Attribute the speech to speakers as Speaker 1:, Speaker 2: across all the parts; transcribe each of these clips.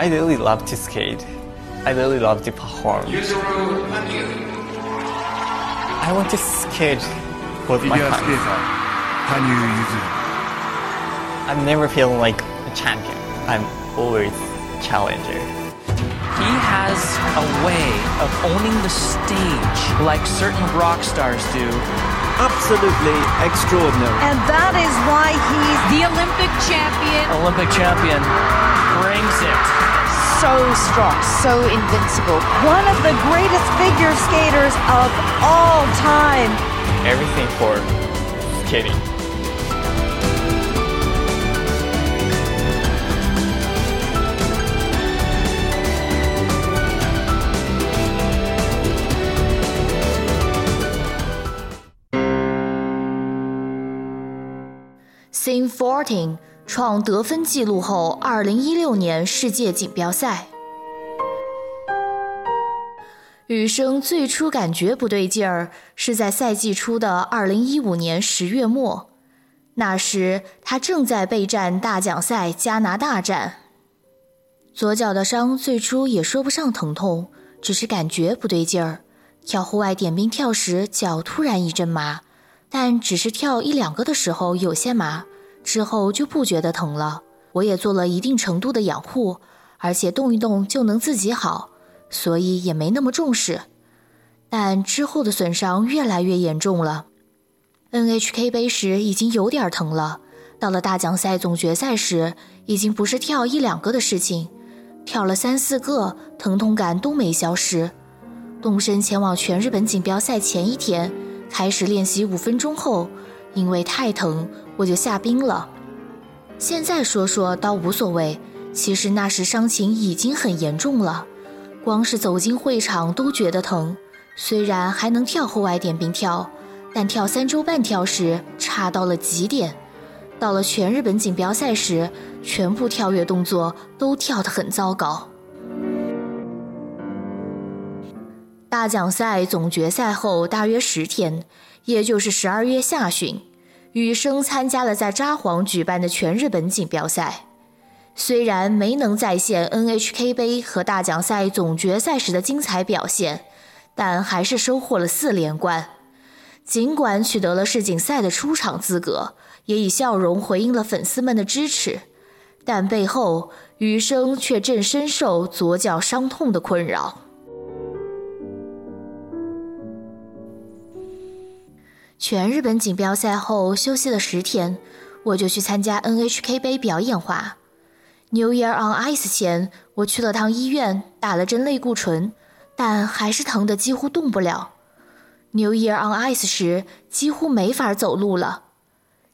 Speaker 1: I really love to skate. I really love to perform. I want to skate with my hands. I'm never feeling like a champion. I'm always challenger.
Speaker 2: He has a way of owning the stage like certain rock stars do.
Speaker 3: Absolutely extraordinary.
Speaker 4: And that is why he's
Speaker 5: The Olympic champion.
Speaker 2: Olympic champion brings it.
Speaker 4: so strong, so invincible. One of the greatest figure skaters of all time.
Speaker 1: Everything for skating.
Speaker 6: Scene Fourteen 创得分纪录后，二零一六年世界锦标赛。羽生最初感觉不对劲儿，是在赛季初的二零一五年十月末，那时他正在备战大奖赛加拿大站。左脚的伤最初也说不上疼痛，只是感觉不对劲儿。跳户外点冰跳时，脚突然一阵麻，但只是跳一两个的时候有些麻，之后就不觉得疼了。我也做了一定程度的养护，而且动一动就能自己好，所以也没那么重视。但之后的损伤越来越严重了。NHK 杯时已经有点疼了，到了大奖赛总决赛时，已经不是跳一两个的事情，跳了三四个，疼痛感都没消失。动身前往全日本锦标赛前一天，开始练习五分钟后，因为太疼，我就下冰了。现在说说倒无所谓，其实那时伤情已经很严重了，光是走进会场都觉得疼。虽然还能跳户外点冰跳，但跳三周半跳时差到了极点。到了全日本锦标赛时，全部跳跃动作都跳得很糟糕。大奖赛总决赛后大约十天，也就是十二月下旬，羽生参加了在札幌举办的全日本锦标赛。虽然没能再现 NHK 杯和大奖赛总决赛时的精彩表现，但还是收获了四连冠。尽管取得了世锦赛的出场资格，也以笑容回应了粉丝们的支持，但背后羽生却正深受左脚伤痛的困扰。全日本锦标赛后休息了十天，我就去参加 NHK 杯表演滑。New Year on Ice 前，我去了趟医院，打了针类固醇，但还是疼得几乎动不了。New Year on Ice 时，几乎没法走路了。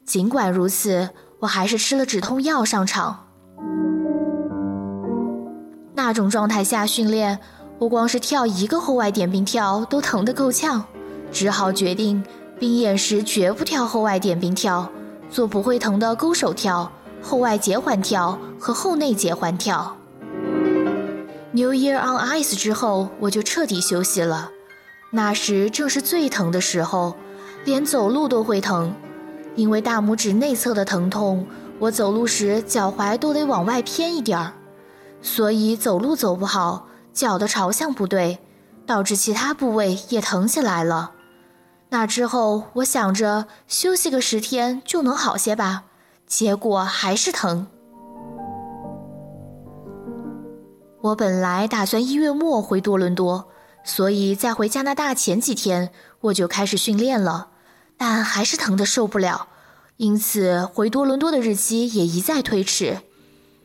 Speaker 6: 尽管如此，我还是吃了止痛药上场。那种状态下训练，我光是跳一个户外点冰跳都疼得够呛，只好决定。冰演时绝不跳后外点冰跳，做不会疼的勾手跳、后外结环跳和后内结环跳。New Year on Ice 之后，我就彻底休息了。那时正是最疼的时候，连走路都会疼，因为大拇指内侧的疼痛，我走路时脚踝都得往外偏一点儿，所以走路走不好，脚的朝向不对，导致其他部位也疼起来了。那之后，我想着休息个十天就能好些吧，结果还是疼。我本来打算一月末回多伦多，所以在回加拿大前几天我就开始训练了，但还是疼得受不了，因此回多伦多的日期也一再推迟。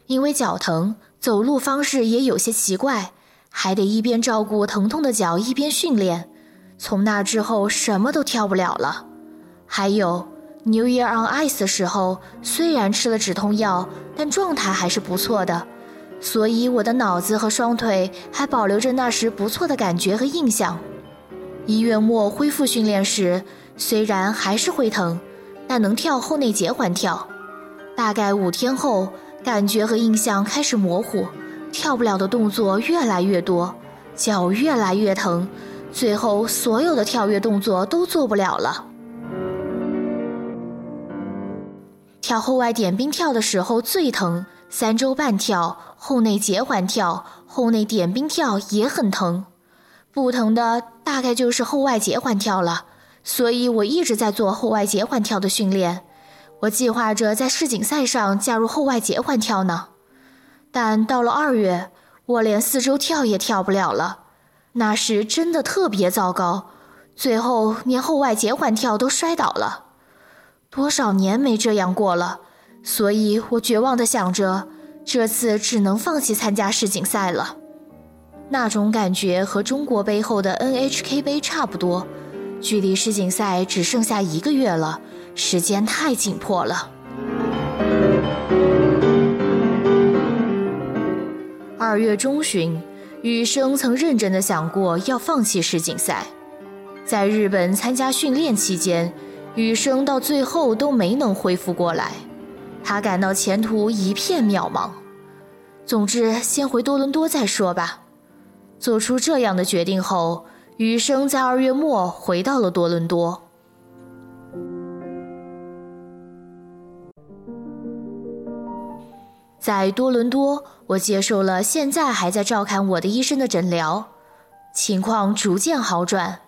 Speaker 6: 因为脚疼，走路方式也有些奇怪，还得一边照顾疼痛的脚一边训练。从那之后，什么都跳不了了。还有 New Year on Ice 的时候，虽然吃了止痛药，但状态还是不错的，所以我的脑子和双腿还保留着那时不错的感觉和印象。一月末恢复训练时，虽然还是会疼，但能跳后内结环跳。大概五天后，感觉和印象开始模糊，跳不了的动作越来越多，脚越来越疼。最后，所有的跳跃动作都做不了了。跳后外点冰跳的时候最疼，三周半跳，后内结环跳，后内点冰跳也很疼。不疼的大概就是后外结环跳了，所以我一直在做后外结环跳的训练。我计划着在世锦赛上加入后外结环跳呢。但到了二月，我连四周跳也跳不了了，那时真的特别糟糕，最后连后外结环跳都摔倒了。多少年没这样过了，所以我绝望地想着，这次只能放弃参加世锦赛了。那种感觉和中国杯后的 NHK 杯差不多，距离世锦赛只剩下一个月了，时间太紧迫了。二月中旬，羽生曾认真地想过要放弃世锦赛。在日本参加训练期间，羽生到最后都没能恢复过来，他感到前途一片渺茫。总之，先回多伦多再说吧。做出这样的决定后，羽生在二月末回到了多伦多。在多伦多，我接受了现在还在照看我的医生的诊疗，情况逐渐好转。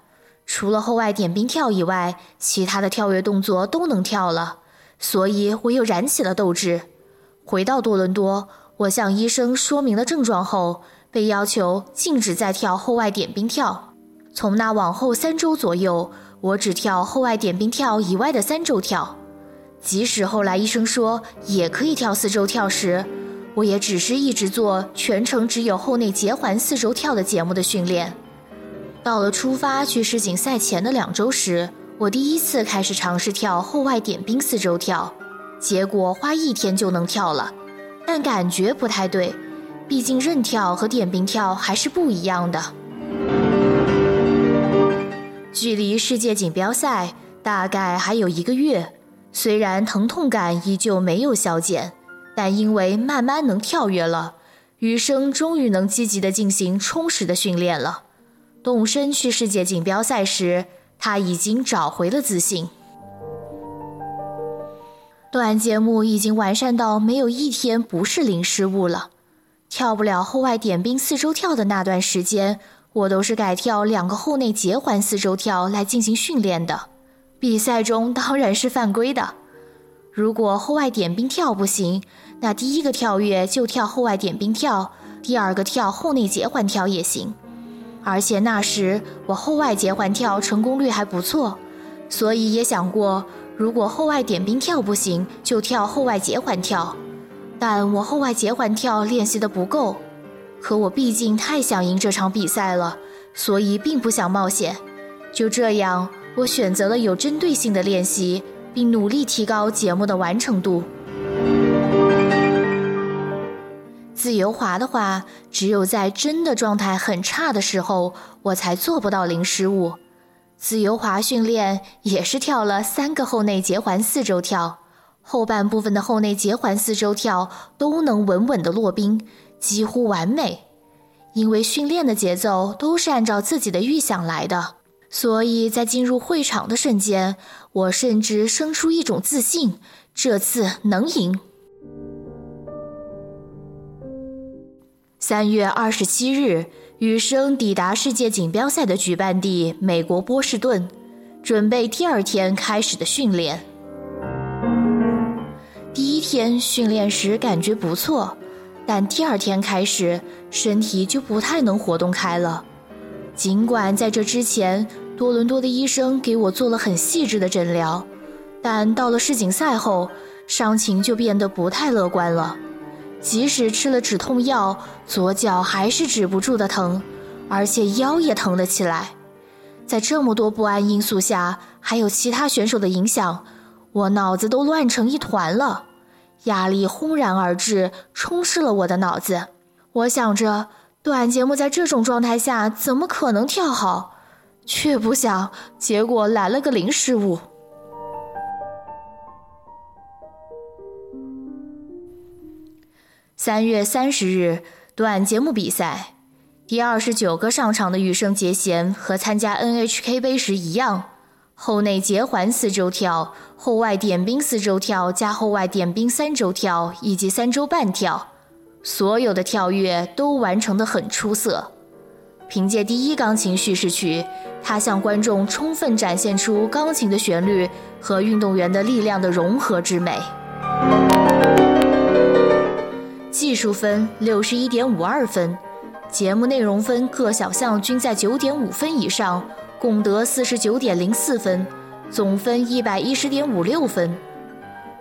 Speaker 6: 除了后外点冰跳以外，其他的跳跃动作都能跳了，所以我又燃起了斗志。回到多伦多，我向医生说明了症状后，被要求禁止再跳后外点冰跳。从那往后三周左右，我只跳后外点冰跳以外的三周跳。即使后来医生说也可以跳四周跳时，我也只是一直做全程只有后内结环四周跳的节目的训练。到了出发去世锦赛前的两周时，我第一次开始尝试跳后外点冰四周跳，结果花一天就能跳了，但感觉不太对，毕竟韧跳和点冰跳还是不一样的。距离世界锦标赛大概还有一个月。虽然疼痛感依旧没有消减，但因为慢慢能跳跃了，余生终于能积极地进行充实的训练了。动身去世界锦标赛时，他已经找回了自信。段节目已经完善到没有一天不是零失误了。跳不了后外点冰四周跳的那段时间，我都是改跳两个后内结环四周跳来进行训练的。比赛中当然是犯规的。如果后外点冰跳不行，那第一个跳跃就跳后外点冰跳，第二个跳后内结环跳也行。而且那时我后外结环跳成功率还不错，所以也想过，如果后外点冰跳不行，就跳后外结环跳。但我后外结环跳练习的不够，可我毕竟太想赢这场比赛了，所以并不想冒险。就这样。我选择了有针对性的练习，并努力提高节目的完成度。自由滑的话，只有在真的状态很差的时候，我才做不到零失误。自由滑训练也是跳了三个后内结环四周跳，后半部分的后内结环四周跳都能稳稳的落冰，几乎完美。因为训练的节奏都是按照自己的预想来的。所以在进入会场的瞬间，我甚至生出一种自信，这次能赢。三月二十七日，羽生抵达世界锦标赛的举办地美国波士顿，准备第二天开始的训练。第一天训练时感觉不错，但第二天开始，身体就不太能活动开了。尽管在这之前，多伦多的医生给我做了很细致的诊疗，但到了世锦赛后，伤情就变得不太乐观了。即使吃了止痛药，左脚还是止不住的疼，而且腰也疼了起来。在这么多不安因素下，还有其他选手的影响，我脑子都乱成一团了。压力轰然而至，充斥了我的脑子。我想着，短节目在这种状态下怎么可能跳好？却不想，结果来了个零失误。三月三十日，短节目比赛，第二十九个上场的羽生结弦和参加 NHK 杯时一样，后内结环四周跳、后外点冰四周跳加后外点冰三周跳以及三周半跳，所有的跳跃都完成的很出色。凭借第一钢琴叙事曲，他向观众充分展现出钢琴的旋律和运动员的力量的融合之美。技术分六十一点五二分，节目内容分各小项均在九点五分以上。共得四十九点零四分，总分一百一十点五六分。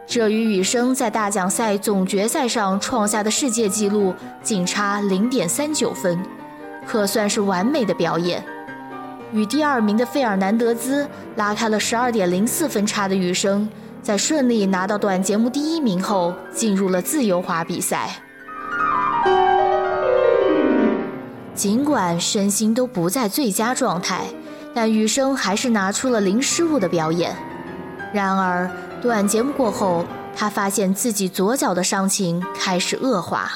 Speaker 6: 这与羽生在大奖赛总决赛上创下的世界纪录仅差零点三九分，可算是完美的表演。与第二名的费尔南德兹拉开了十二点零四分差的羽生，在顺利拿到短节目第一名后，进入了自由滑比赛。尽管身心都不在最佳状态。但羽生还是拿出了零失误的表演。然而，短节目过后，他发现自己左脚的伤情开始恶化。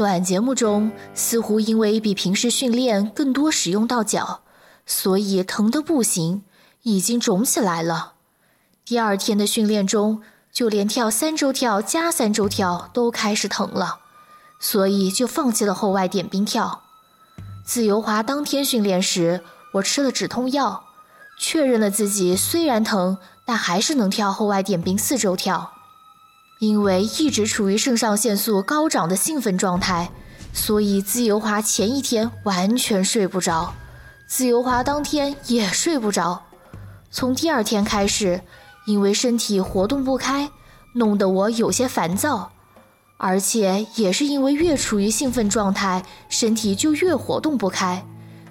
Speaker 6: 短节目中，似乎因为比平时训练更多使用到脚，所以疼得不行，已经肿起来了。第二天的训练中，就连跳三周跳加三周跳都开始疼了，所以就放弃了后外点冰跳。自由滑当天训练时，我吃了止痛药，确认了自己虽然疼，但还是能跳后外点冰四周跳。因为一直处于肾上腺素高涨的兴奋状态，所以自由滑前一天完全睡不着，自由滑当天也睡不着。从第二天开始，因为身体活动不开，弄得我有些烦躁。而且也是因为越处于兴奋状态，身体就越活动不开，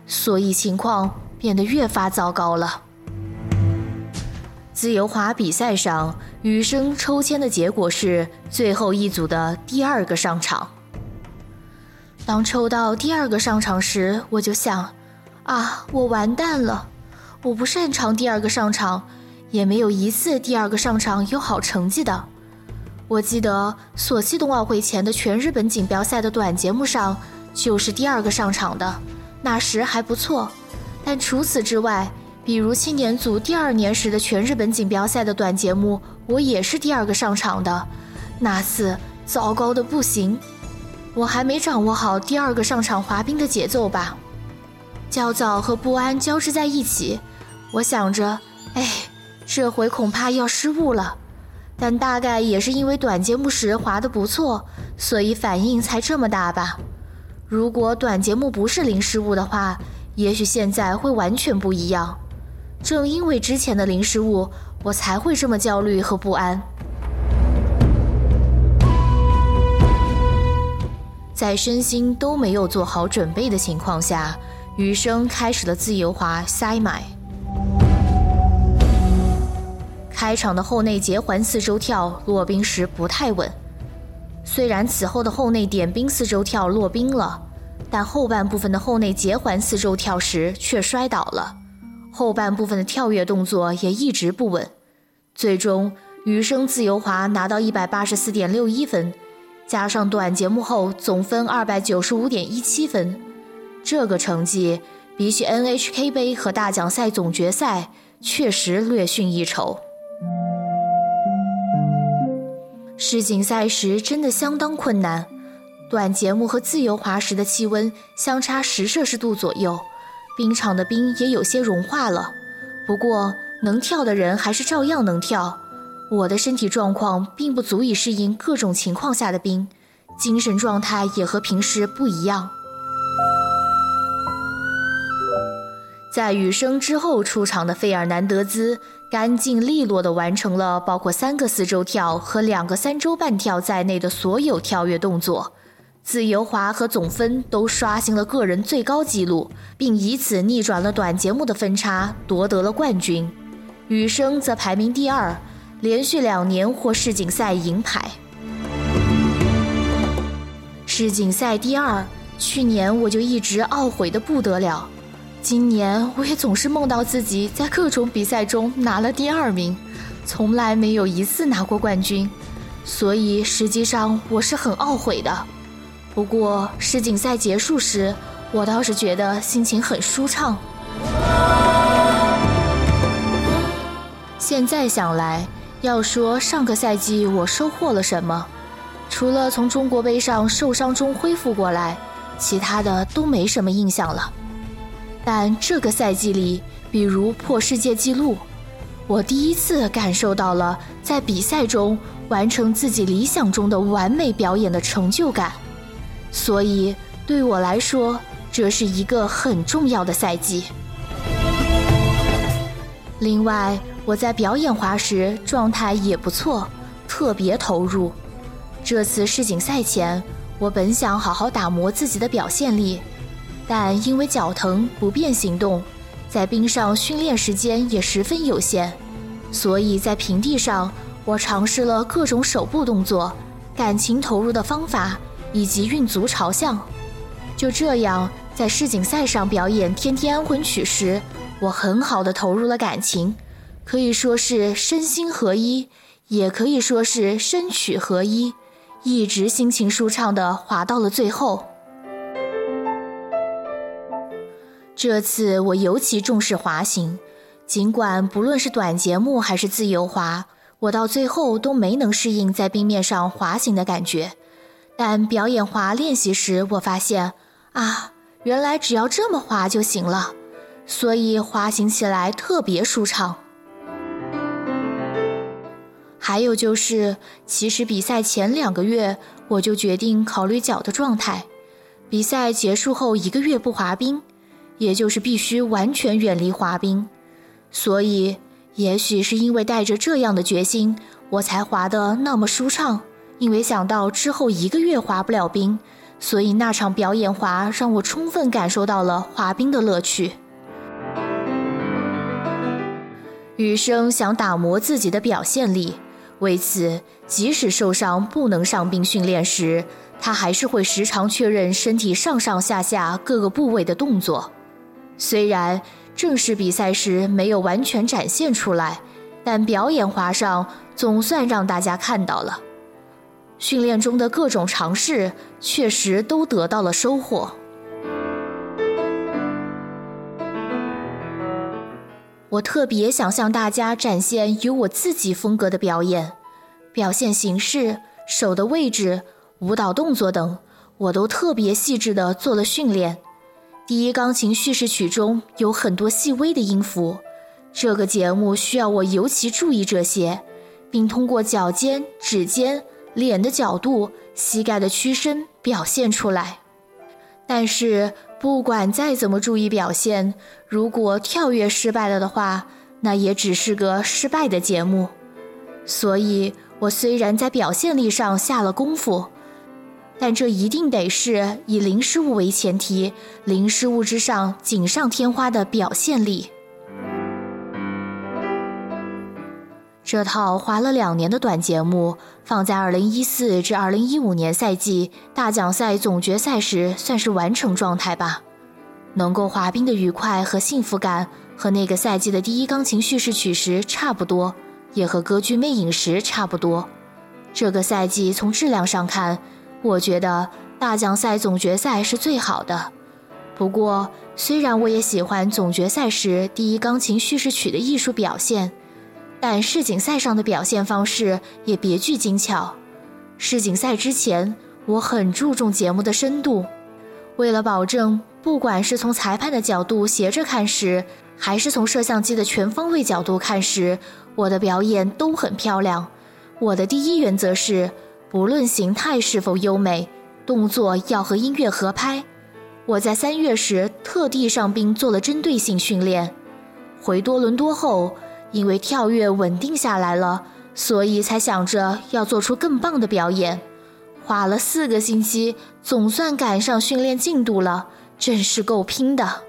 Speaker 6: 所以情况变得越发糟糕了。自由滑比赛上，羽生抽签的结果是最后一组的第二个上场。当抽到第二个上场时，我就想：啊，我完蛋了！我不擅长第二个上场，也没有一次第二个上场有好成绩的。我记得索契冬奥会前的全日本锦标赛的短节目上，就是第二个上场的，那时还不错。但除此之外，比如青年组第二年时的全日本锦标赛的短节目，我也是第二个上场的，那次糟糕的不行。我还没掌握好第二个上场滑冰的节奏吧，焦躁和不安交织在一起。我想着，哎，这回恐怕要失误了。但大概也是因为短节目时滑得不错，所以反应才这么大吧。如果短节目不是零失误的话，也许现在会完全不一样。正因为之前的零失误，我才会这么焦虑和不安。在身心都没有做好准备的情况下，余生开始了自由滑塞买。开场的后内结环四周跳落冰时不太稳，虽然此后的后内点冰四周跳落冰了，但后半部分的后内结环四周跳时却摔倒了，后半部分的跳跃动作也一直不稳。最终，余生自由滑拿到一百八十四点六一分，加上短节目后总分二百九十五点一七分，这个成绩比起 NHK 杯和大奖赛总决赛确实略逊一筹。世锦赛时真的相当困难，短节目和自由滑时的气温相差十摄氏度左右，冰场的冰也有些融化了。不过能跳的人还是照样能跳。我的身体状况并不足以适应各种情况下的冰，精神状态也和平时不一样。在雨声之后出场的费尔南德兹。干净利落地完成了包括三个四周跳和两个三周半跳在内的所有跳跃动作，自由滑和总分都刷新了个人最高纪录，并以此逆转了短节目的分差，夺得了冠军。羽生则排名第二，连续两年获世锦赛银牌。世锦赛第二，去年我就一直懊悔的不得了。今年我也总是梦到自己在各种比赛中拿了第二名，从来没有一次拿过冠军，所以实际上我是很懊悔的。不过世锦赛结束时，我倒是觉得心情很舒畅。现在想来，要说上个赛季我收获了什么，除了从中国杯上受伤中恢复过来，其他的都没什么印象了。但这个赛季里，比如破世界纪录，我第一次感受到了在比赛中完成自己理想中的完美表演的成就感，所以对我来说，这是一个很重要的赛季。另外，我在表演滑时状态也不错，特别投入。这次世锦赛前，我本想好好打磨自己的表现力，但因为脚疼不便行动，在冰上训练时间也十分有限，所以在平地上，我尝试了各种手部动作、感情投入的方法以及运足朝向。就这样，在世锦赛上表演《天天安魂曲》时。我很好的投入了感情，可以说是身心合一，也可以说是身曲合一，一直心情舒畅的滑到了最后。这次我尤其重视滑行，尽管不论是短节目还是自由滑，我到最后都没能适应在冰面上滑行的感觉。但表演滑练习时，我发现啊，原来只要这么滑就行了。所以滑行起来特别舒畅。还有就是，其实比赛前两个月我就决定考虑脚的状态。比赛结束后一个月不滑冰，也就是必须完全远离滑冰。所以，也许是因为带着这样的决心，我才滑得那么舒畅。因为想到之后一个月滑不了冰，所以那场表演滑让我充分感受到了滑冰的乐趣。余生想打磨自己的表现力，为此，即使受伤不能上冰训练时，他还是会时常确认身体上上下下各个部位的动作。虽然正式比赛时没有完全展现出来，但表演滑上总算让大家看到了。训练中的各种尝试确实都得到了收获。我特别想向大家展现有我自己风格的表演，表现形式、手的位置、舞蹈动作等，我都特别细致地做了训练。第一钢琴叙事曲中有很多细微的音符，这个节目需要我尤其注意这些，并通过脚尖、指尖、脸的角度、膝盖的屈伸表现出来。但是。不管再怎么注意表现，如果跳跃失败了的话，那也只是个失败的节目。所以，我虽然在表现力上下了功夫，但这一定得是以零失误为前提，零失误之上锦上添花的表现力。这套滑了两年的短节目，放在2014至2015年赛季大奖赛总决赛时，算是完成状态吧。能够滑冰的愉快和幸福感，和那个赛季的第一钢琴叙事曲时差不多，也和歌剧魅影时差不多。这个赛季从质量上看，我觉得大奖赛总决赛是最好的。不过，虽然我也喜欢总决赛时第一钢琴叙事曲的艺术表现。但世锦赛上的表现方式也别具精巧。世锦赛之前，我很注重节目的深度，为了保证不管是从裁判的角度斜着看时，还是从摄像机的全方位角度看时，我的表演都很漂亮。我的第一原则是，不论形态是否优美，动作要和音乐合拍。我在三月时特地上冰做了针对性训练，回多伦多后。因为跳跃稳定下来了，所以才想着要做出更棒的表演。花了四个星期，总算赶上训练进度了，真是够拼的。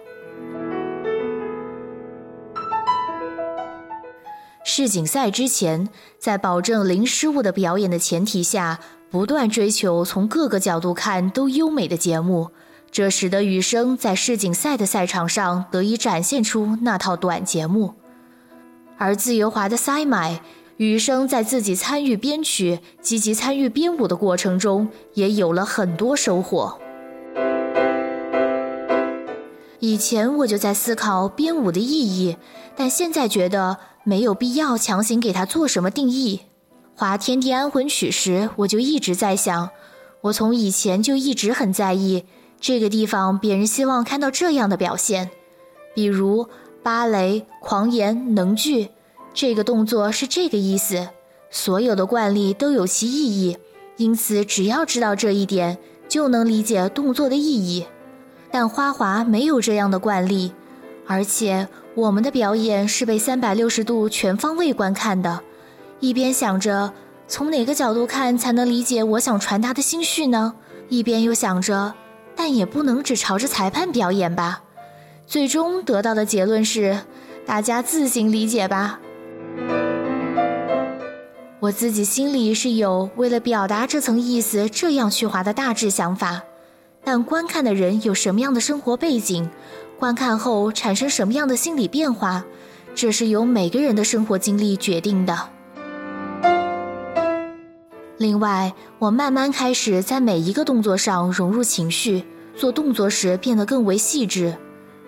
Speaker 6: 世锦赛之前，在保证零失误的表演的前提下，不断追求从各个角度看都优美的节目，这使得雨生在世锦赛的赛场上得以展现出那套短节目。而自由滑的塞买，余生在自己参与编曲、积极参与编舞的过程中，也有了很多收获。以前我就在思考编舞的意义，但现在觉得没有必要强行给它做什么定义。画《天地安魂曲》时，我就一直在想，我从以前就一直很在意这个地方，别人希望看到这样的表现，比如芭蕾、狂言、能剧，这个动作是这个意思。所有的惯例都有其意义，因此只要知道这一点，就能理解动作的意义。但花滑没有这样的惯例，而且我们的表演是被三百六十度全方位观看的。一边想着从哪个角度看才能理解我想传达的心绪呢，一边又想着，但也不能只朝着裁判表演吧。最终得到的结论是，大家自行理解吧。我自己心里是有为了表达这层意思这样去划的大致想法，但观看的人有什么样的生活背景，观看后产生什么样的心理变化，这是由每个人的生活经历决定的。另外，我慢慢开始在每一个动作上融入情绪，做动作时变得更为细致，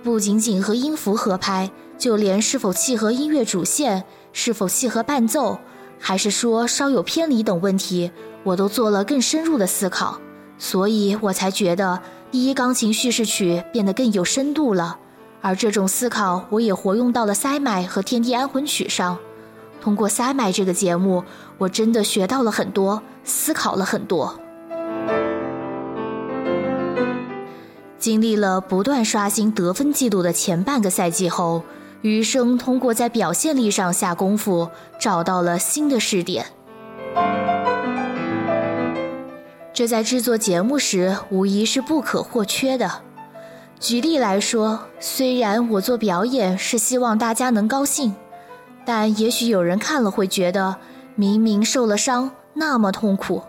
Speaker 6: 不仅仅和音符合拍，就连是否契合音乐主线，是否契合伴奏。还是说稍有偏离等问题，我都做了更深入的思考，所以我才觉得第一钢琴叙事曲变得更有深度了。而这种思考，我也活用到了《塞麦》和《天地安魂曲》上。通过《塞麦》这个节目，我真的学到了很多，思考了很多。经历了不断刷新得分记录的前半个赛季后。余生通过在表现力上下功夫，找到了新的试点。这在制作节目时无疑是不可或缺的。举例来说，虽然我做表演是希望大家能高兴，但也许有人看了会觉得，明明受了伤那么痛苦。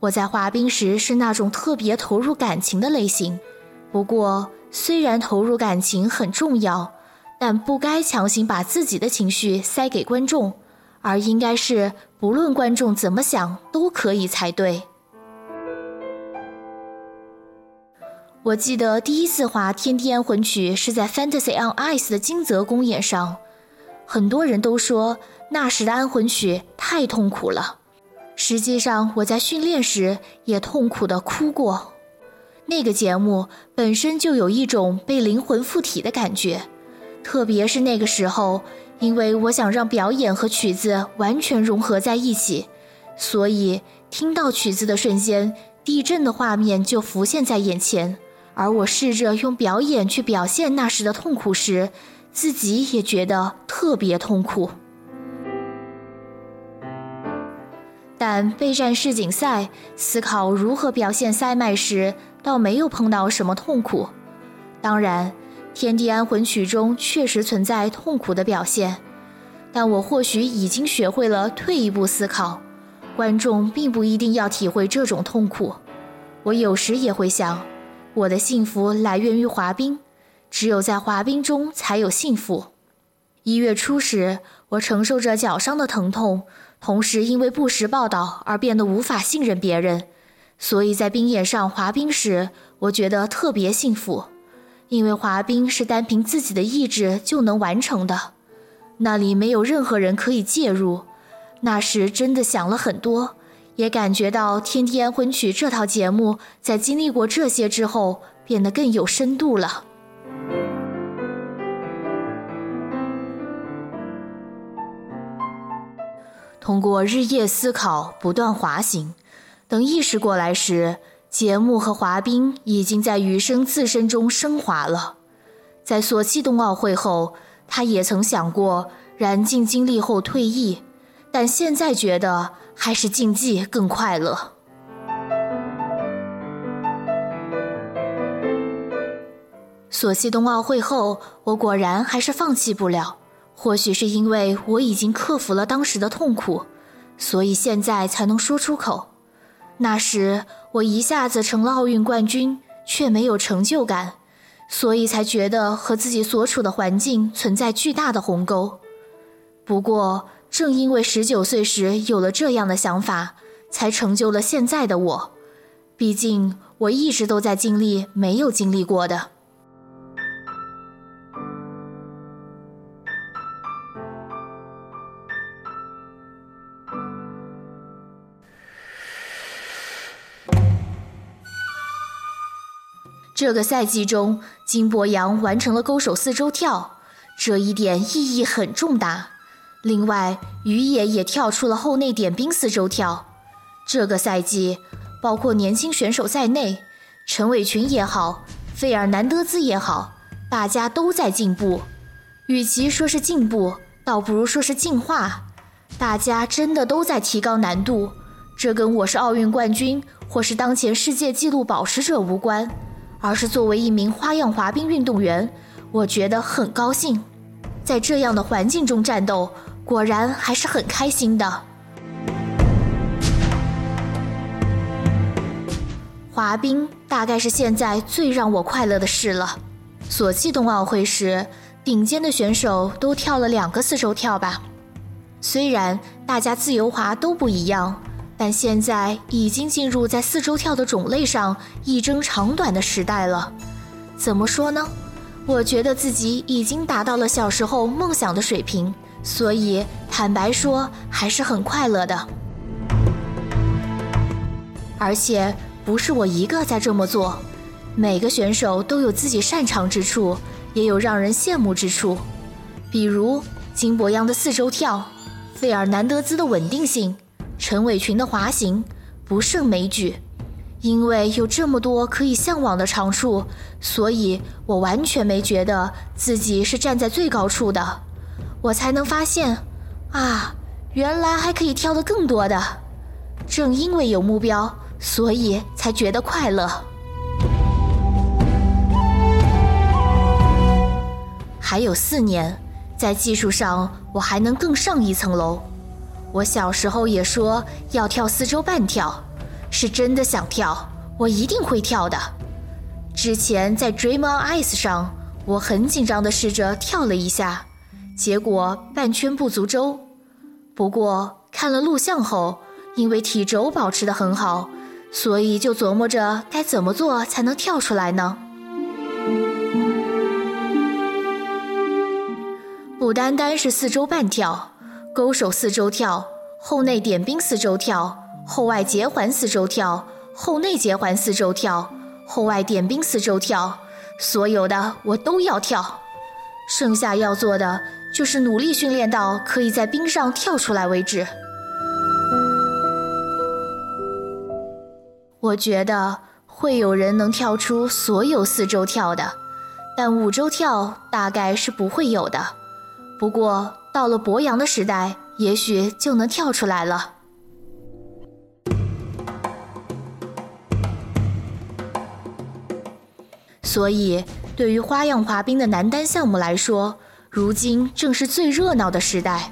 Speaker 6: 我在滑冰时是那种特别投入感情的类型，不过虽然投入感情很重要。但不该强行把自己的情绪塞给观众，而应该是不论观众怎么想都可以才对。我记得第一次滑《天地安魂曲》是在 Fantasy on Ice 的金泽公演上，很多人都说那时的安魂曲太痛苦了。实际上我在训练时也痛苦的哭过。那个节目本身就有一种被灵魂附体的感觉。特别是那个时候，因为我想让表演和曲子完全融合在一起，所以听到曲子的瞬间，地震的画面就浮现在眼前。而我试着用表演去表现那时的痛苦时，自己也觉得特别痛苦。但备战世锦赛，思考如何表现塞麦时，倒没有碰到什么痛苦。当然。《天地安魂曲》中确实存在痛苦的表现，但我或许已经学会了退一步思考，观众并不一定要体会这种痛苦。我有时也会想，我的幸福来源于滑冰，只有在滑冰中才有幸福。一月初时，我承受着脚伤的疼痛，同时因为不实报道而变得无法信任别人，所以在冰岩上滑冰时，我觉得特别幸福。因为滑冰是单凭自己的意志就能完成的，那里没有任何人可以介入。那时真的想了很多，也感觉到《天地安魂曲》这套节目在经历过这些之后变得更有深度了。通过日夜思考，不断滑行，等意识过来时。节目和滑冰已经在余生自身中升华了。在索契冬奥会后，他也曾想过燃尽精力后退役，但现在觉得还是竞技更快乐。索契冬奥会后，我果然还是放弃不了。或许是因为我已经克服了当时的痛苦，所以现在才能说出口。那时我一下子成了奥运冠军，却没有成就感，所以才觉得和自己所处的环境存在巨大的鸿沟。不过，正因为十九岁时有了这样的想法，才成就了现在的我。毕竟，我一直都在经历没有经历过的。这个赛季中，金博洋完成了勾手四周跳，这一点意义很重大。另外，于野也跳出了后内点冰四周跳。这个赛季，包括年轻选手在内，陈伟群也好，费尔南德兹也好，大家都在进步。与其说是进步，倒不如说是进化。大家真的都在提高难度。这跟我是奥运冠军或是当前世界纪录保持者无关，而是作为一名花样滑冰运动员，我觉得很高兴。在这样的环境中战斗。果然还是很开心的。滑冰大概是现在最让我快乐的事了。索契冬奥会时，顶尖的选手都跳了两个四周跳吧。虽然大家自由滑都不一样，但现在已经进入在四周跳的种类上一争长短的时代了。怎么说呢？我觉得自己已经达到了小时候梦想的水平。所以，坦白说，还是很快乐的。而且，不是我一个在这么做，每个选手都有自己擅长之处，也有让人羡慕之处。比如金博央的四周跳，费尔南德兹的稳定性，陈伟群的滑行，不胜枚举。因为有这么多可以向往的长处，所以我完全没觉得自己是站在最高处的。我才能发现，啊，原来还可以跳得更多的。正因为有目标，所以才觉得快乐。还有四年，在技术上我还能更上一层楼。我小时候也说要跳四周半跳，是真的想跳，我一定会跳的。之前在 Dream on Ice 上，我很紧张的试着跳了一下。结果半圈不足周，不过看了录像后，因为体轴保持的很好，所以就琢磨着该怎么做才能跳出来呢？不单单是四周半跳、勾手四周跳、后内点冰四周跳、后外结环四周跳、后内结环四周跳、后外点冰四周跳，所有的我都要跳，剩下要做的。就是努力训练到可以在冰上跳出来为止。我觉得会有人能跳出所有四周跳的，但五周跳大概是不会有的。不过到了博洋的时代，也许就能跳出来了。所以，对于花样滑冰的男单项目来说，如今正是最热闹的时代，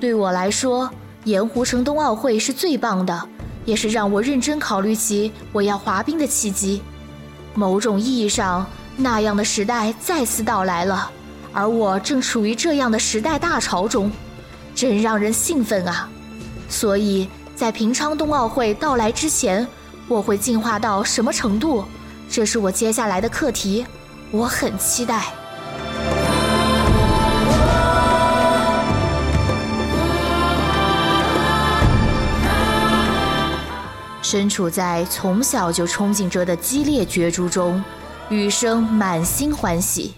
Speaker 6: 对我来说，盐湖城冬奥会是最棒的，也是让我认真考虑起我要滑冰的契机。某种意义上，那样的时代再次到来了，而我正处于这样的时代大潮中，真让人兴奋啊！所以在平昌冬奥会到来之前，我会进化到什么程度？这是我接下来的课题，我很期待。身处在从小就憧憬着的激烈角逐中，羽生满心欢喜。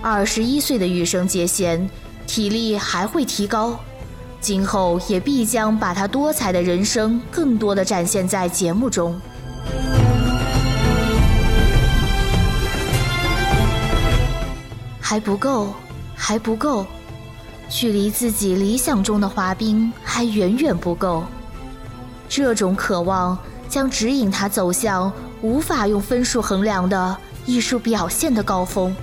Speaker 6: 二十一岁的羽生结弦，体力还会提高，今后也必将把他多彩的人生更多的展现在节目中。还不够，还不够，距离自己理想中的滑冰还远远不够。这种渴望将指引他走向无法用分数衡量的艺术表现的高峰。